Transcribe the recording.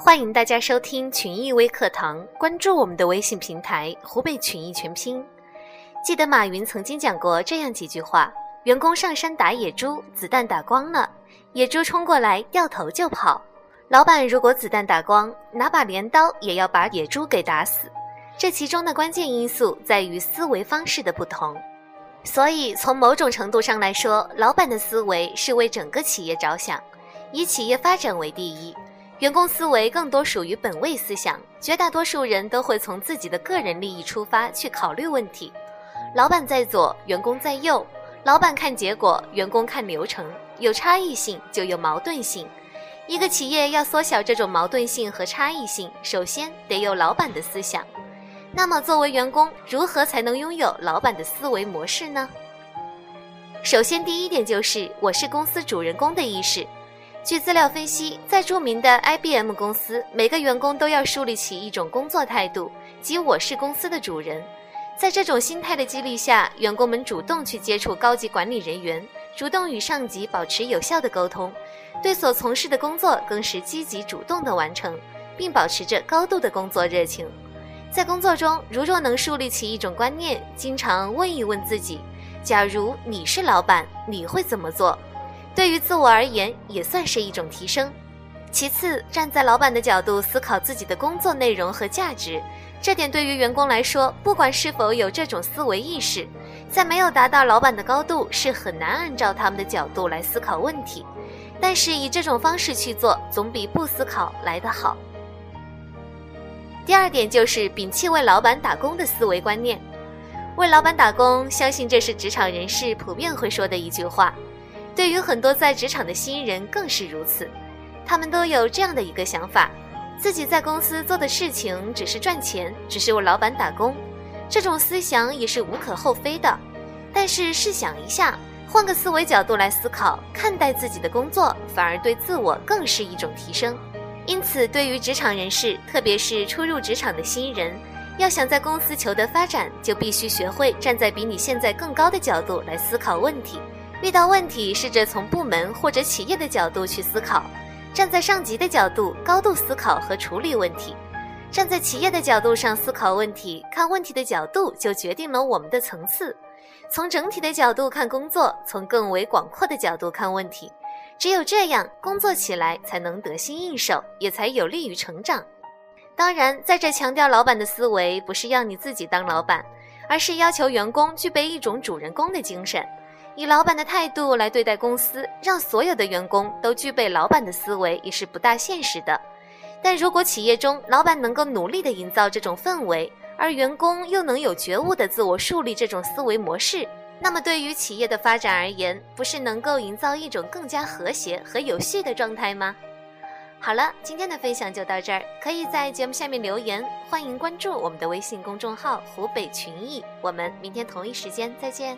欢迎大家收听群益微课堂，关注我们的微信平台“湖北群益全拼”。记得马云曾经讲过这样几句话：员工上山打野猪，子弹打光了，野猪冲过来掉头就跑；老板如果子弹打光，拿把镰刀也要把野猪给打死。这其中的关键因素在于思维方式的不同。所以，从某种程度上来说，老板的思维是为整个企业着想，以企业发展为第一。员工思维更多属于本位思想，绝大多数人都会从自己的个人利益出发去考虑问题。老板在左，员工在右；老板看结果，员工看流程。有差异性就有矛盾性。一个企业要缩小这种矛盾性和差异性，首先得有老板的思想。那么，作为员工，如何才能拥有老板的思维模式呢？首先，第一点就是我是公司主人公的意识。据资料分析，在著名的 IBM 公司，每个员工都要树立起一种工作态度，即我是公司的主人。在这种心态的激励下，员工们主动去接触高级管理人员，主动与上级保持有效的沟通，对所从事的工作更是积极主动的完成，并保持着高度的工作热情。在工作中，如若能树立起一种观念，经常问一问自己：假如你是老板，你会怎么做？对于自我而言，也算是一种提升。其次，站在老板的角度思考自己的工作内容和价值，这点对于员工来说，不管是否有这种思维意识，在没有达到老板的高度，是很难按照他们的角度来思考问题。但是以这种方式去做，总比不思考来得好。第二点就是摒弃为老板打工的思维观念。为老板打工，相信这是职场人士普遍会说的一句话。对于很多在职场的新人更是如此，他们都有这样的一个想法：自己在公司做的事情只是赚钱，只是为老板打工。这种思想也是无可厚非的。但是试想一下，换个思维角度来思考，看待自己的工作，反而对自我更是一种提升。因此，对于职场人士，特别是初入职场的新人，要想在公司求得发展，就必须学会站在比你现在更高的角度来思考问题。遇到问题，试着从部门或者企业的角度去思考，站在上级的角度高度思考和处理问题，站在企业的角度上思考问题，看问题的角度就决定了我们的层次。从整体的角度看工作，从更为广阔的角度看问题，只有这样，工作起来才能得心应手，也才有利于成长。当然，在这强调老板的思维，不是要你自己当老板，而是要求员工具备一种主人公的精神。以老板的态度来对待公司，让所有的员工都具备老板的思维，也是不大现实的。但如果企业中老板能够努力地营造这种氛围，而员工又能有觉悟地自我树立这种思维模式，那么对于企业的发展而言，不是能够营造一种更加和谐和有序的状态吗？好了，今天的分享就到这儿，可以在节目下面留言，欢迎关注我们的微信公众号“湖北群艺”，我们明天同一时间再见。